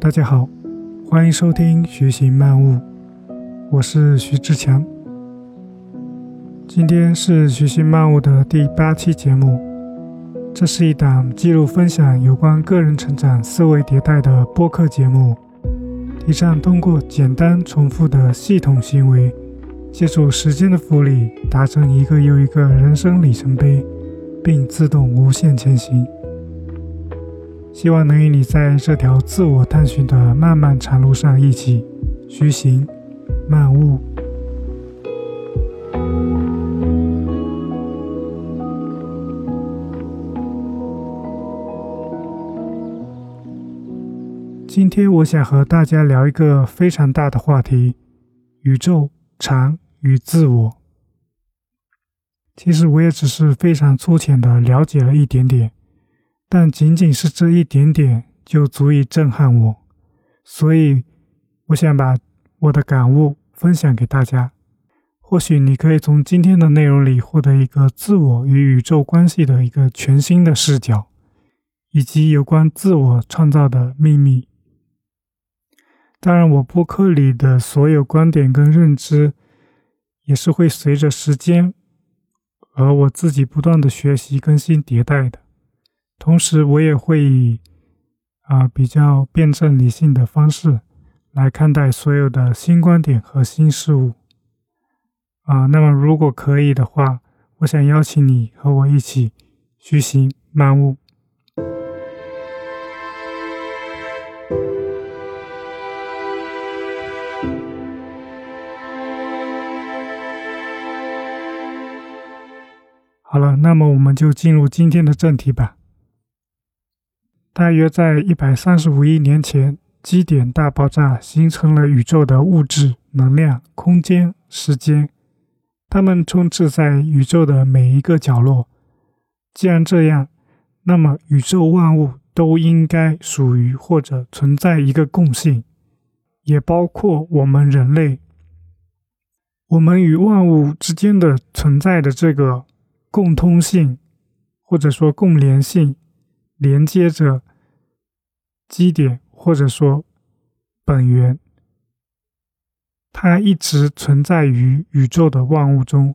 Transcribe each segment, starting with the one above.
大家好，欢迎收听《徐行漫悟》，我是徐志强。今天是《徐行漫悟》的第八期节目，这是一档记录分享有关个人成长、思维迭代的播客节目，提倡通过简单重复的系统行为，借助时间的复利，达成一个又一个人生里程碑，并自动无限前行。希望能与你在这条自我探寻的漫漫长路上一起徐行漫悟。今天我想和大家聊一个非常大的话题：宇宙、禅与自我。其实我也只是非常粗浅的了解了一点点。但仅仅是这一点点就足以震撼我，所以我想把我的感悟分享给大家。或许你可以从今天的内容里获得一个自我与宇宙关系的一个全新的视角，以及有关自我创造的秘密。当然，我播客里的所有观点跟认知，也是会随着时间而我自己不断的学习、更新、迭代的。同时，我也会以啊比较辩证理性的方式来看待所有的新观点和新事物啊。那么，如果可以的话，我想邀请你和我一起虚行漫悟。好了，那么我们就进入今天的正题吧。大约在一百三十五亿年前，基点大爆炸形成了宇宙的物质、能量、空间、时间，它们充斥在宇宙的每一个角落。既然这样，那么宇宙万物都应该属于或者存在一个共性，也包括我们人类。我们与万物之间的存在的这个共通性，或者说共联性，连接着。基点或者说本源，它一直存在于宇宙的万物中，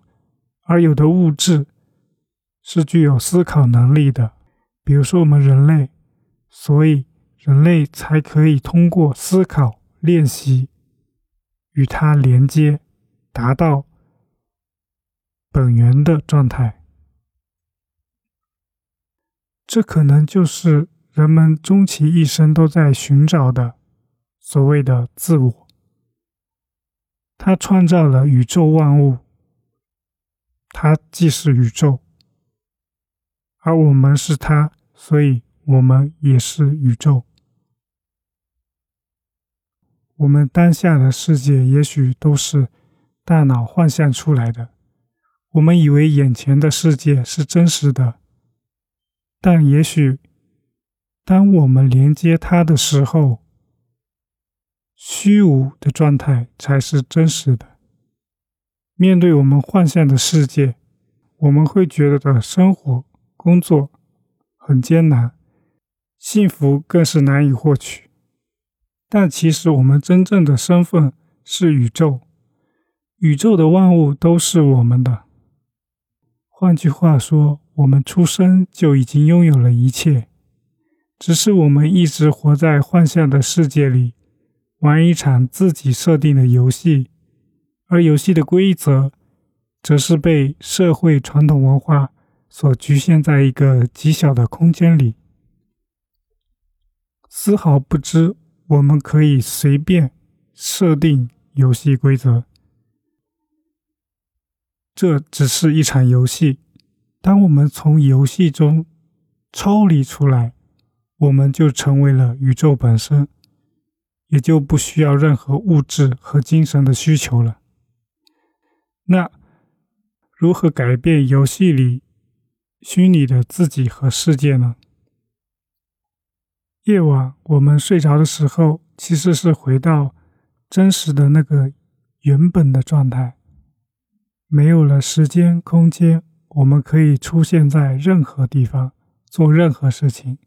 而有的物质是具有思考能力的，比如说我们人类，所以人类才可以通过思考练习与它连接，达到本源的状态。这可能就是。人们终其一生都在寻找的所谓的自我，他创造了宇宙万物，他既是宇宙，而我们是他，所以我们也是宇宙。我们当下的世界也许都是大脑幻象出来的，我们以为眼前的世界是真实的，但也许。当我们连接它的时候，虚无的状态才是真实的。面对我们幻象的世界，我们会觉得的生活、工作很艰难，幸福更是难以获取。但其实我们真正的身份是宇宙，宇宙的万物都是我们的。换句话说，我们出生就已经拥有了一切。只是我们一直活在幻象的世界里，玩一场自己设定的游戏，而游戏的规则，则是被社会传统文化所局限在一个极小的空间里，丝毫不知我们可以随便设定游戏规则。这只是一场游戏，当我们从游戏中抽离出来。我们就成为了宇宙本身，也就不需要任何物质和精神的需求了。那如何改变游戏里虚拟的自己和世界呢？夜晚我们睡着的时候，其实是回到真实的那个原本的状态，没有了时间、空间，我们可以出现在任何地方，做任何事情。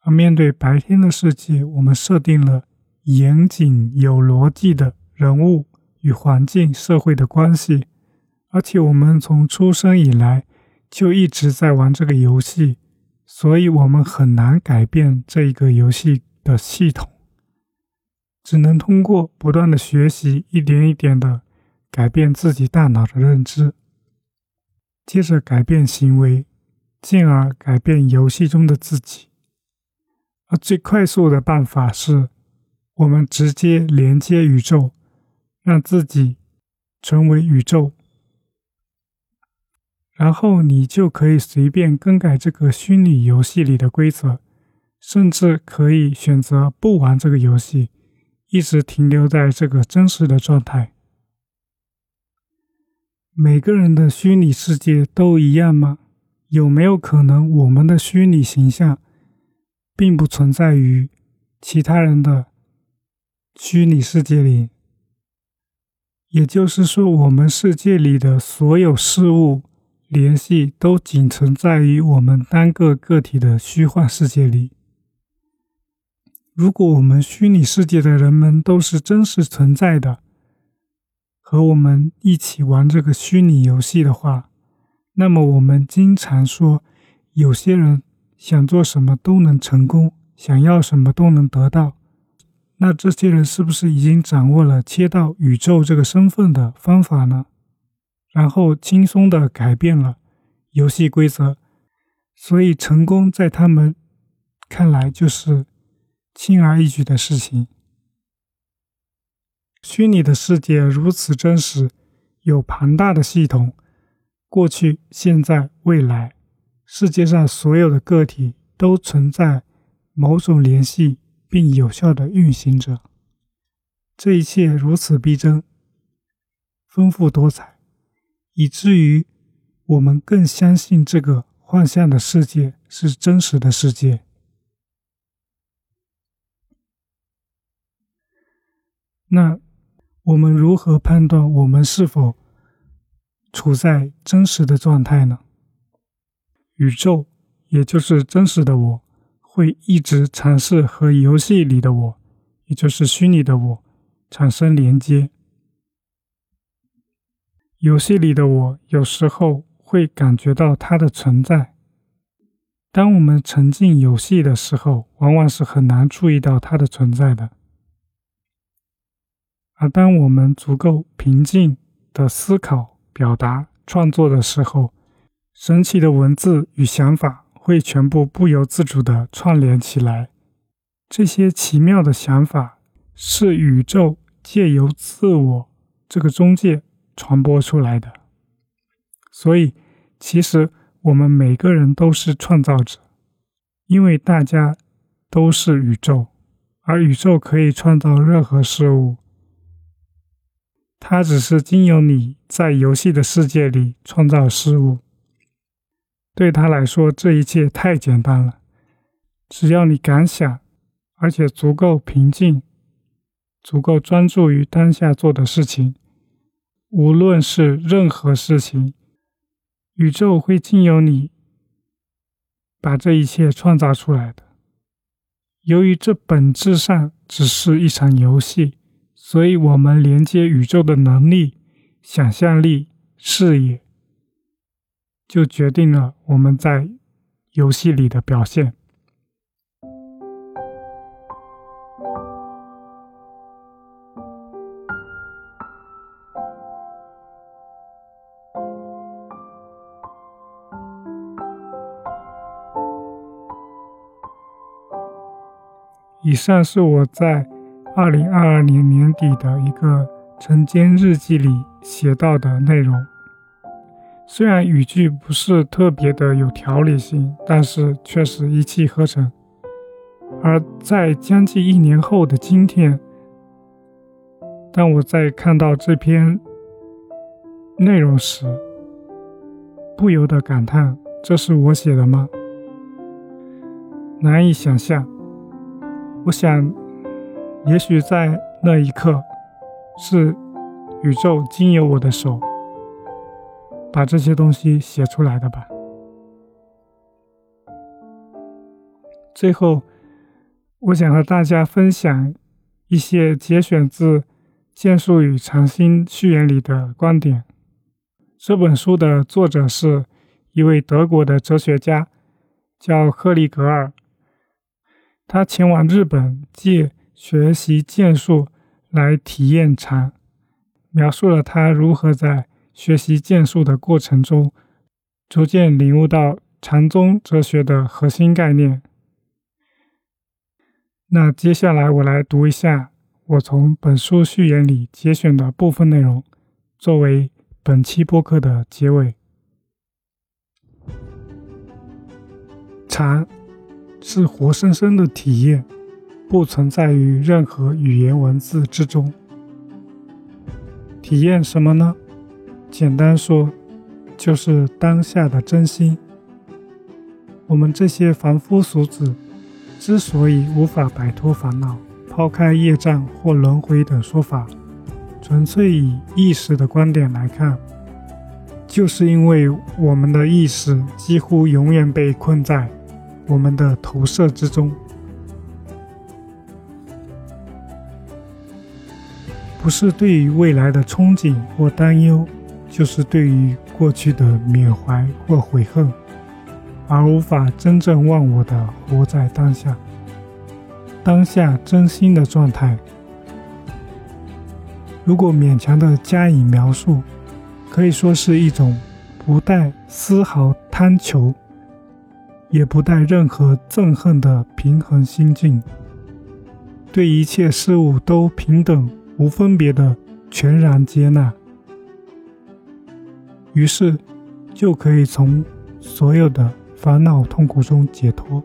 而面对白天的世界，我们设定了严谨有逻辑的人物与环境、社会的关系，而且我们从出生以来就一直在玩这个游戏，所以我们很难改变这一个游戏的系统，只能通过不断的学习，一点一点的改变自己大脑的认知，接着改变行为，进而改变游戏中的自己。而最快速的办法是，我们直接连接宇宙，让自己成为宇宙，然后你就可以随便更改这个虚拟游戏里的规则，甚至可以选择不玩这个游戏，一直停留在这个真实的状态。每个人的虚拟世界都一样吗？有没有可能我们的虚拟形象？并不存在于其他人的虚拟世界里，也就是说，我们世界里的所有事物联系都仅存在于我们单个个体的虚幻世界里。如果我们虚拟世界的人们都是真实存在的，和我们一起玩这个虚拟游戏的话，那么我们经常说有些人。想做什么都能成功，想要什么都能得到。那这些人是不是已经掌握了切到宇宙这个身份的方法呢？然后轻松的改变了游戏规则，所以成功在他们看来就是轻而易举的事情。虚拟的世界如此真实，有庞大的系统，过去、现在、未来。世界上所有的个体都存在某种联系，并有效的运行着。这一切如此逼真、丰富多彩，以至于我们更相信这个幻象的世界是真实的世界。那我们如何判断我们是否处在真实的状态呢？宇宙，也就是真实的我，会一直尝试和游戏里的我，也就是虚拟的我，产生连接。游戏里的我有时候会感觉到它的存在。当我们沉浸游戏的时候，往往是很难注意到它的存在的。而当我们足够平静的思考、表达、创作的时候，神奇的文字与想法会全部不由自主地串联起来。这些奇妙的想法是宇宙借由自我这个中介传播出来的。所以，其实我们每个人都是创造者，因为大家都是宇宙，而宇宙可以创造任何事物。它只是经由你在游戏的世界里创造事物。对他来说，这一切太简单了。只要你敢想，而且足够平静，足够专注于当下做的事情，无论是任何事情，宇宙会经由你把这一切创造出来的。由于这本质上只是一场游戏，所以我们连接宇宙的能力、想象力、视野。就决定了我们在游戏里的表现。以上是我在二零二二年年底的一个晨间日记里写到的内容。虽然语句不是特别的有条理性，但是却是一气呵成。而在将近一年后的今天，当我在看到这篇内容时，不由得感叹：这是我写的吗？难以想象。我想，也许在那一刻，是宇宙经由我的手。把这些东西写出来的吧。最后，我想和大家分享一些节选自《剑术与禅心序言》里的观点。这本书的作者是一位德国的哲学家，叫赫利格尔。他前往日本借学习剑术来体验禅，描述了他如何在学习剑术的过程中，逐渐领悟到禅宗哲学的核心概念。那接下来我来读一下我从本书序言里节选的部分内容，作为本期播客的结尾。禅是活生生的体验，不存在于任何语言文字之中。体验什么呢？简单说，就是当下的真心。我们这些凡夫俗子。之所以无法摆脱烦恼、抛开业障或轮回等说法，纯粹以意识的观点来看，就是因为我们的意识几乎永远被困在我们的投射之中，不是对于未来的憧憬或担忧，就是对于过去的缅怀或悔恨。而无法真正忘我的活在当下，当下真心的状态。如果勉强的加以描述，可以说是一种不带丝毫贪求，也不带任何憎恨的平衡心境，对一切事物都平等无分别的全然接纳，于是就可以从所有的。烦恼痛苦中解脱。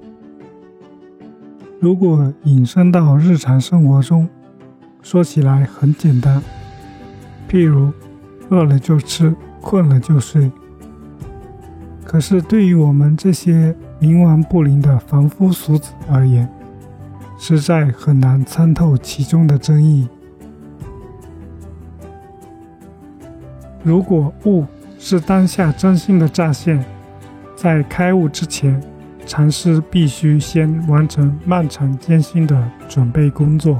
如果引申到日常生活中，说起来很简单，譬如饿了就吃，困了就睡。可是对于我们这些冥顽不灵的凡夫俗子而言，实在很难参透其中的真意。如果悟是当下真心的乍现。在开悟之前，禅师必须先完成漫长艰辛的准备工作，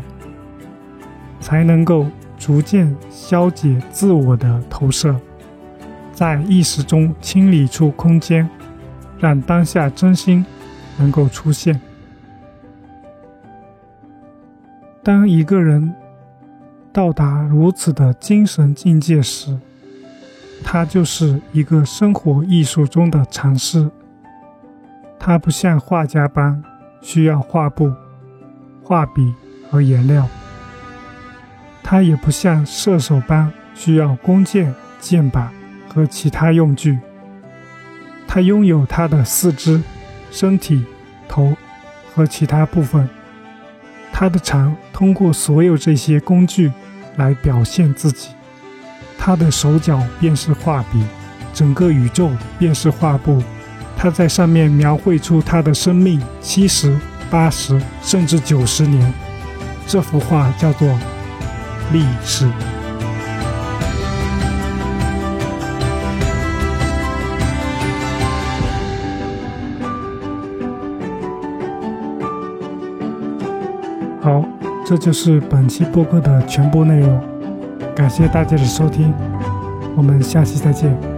才能够逐渐消解自我的投射，在意识中清理出空间，让当下真心能够出现。当一个人到达如此的精神境界时，他就是一个生活艺术中的禅师。他不像画家般需要画布、画笔和颜料，他也不像射手般需要弓箭、箭靶和其他用具。他拥有他的四肢、身体、头和其他部分。他的禅通过所有这些工具来表现自己。他的手脚便是画笔，整个宇宙便是画布，他在上面描绘出他的生命七十、八十，甚至九十年。这幅画叫做历史。好，这就是本期播客的全部内容。感谢大家的收听，我们下期再见。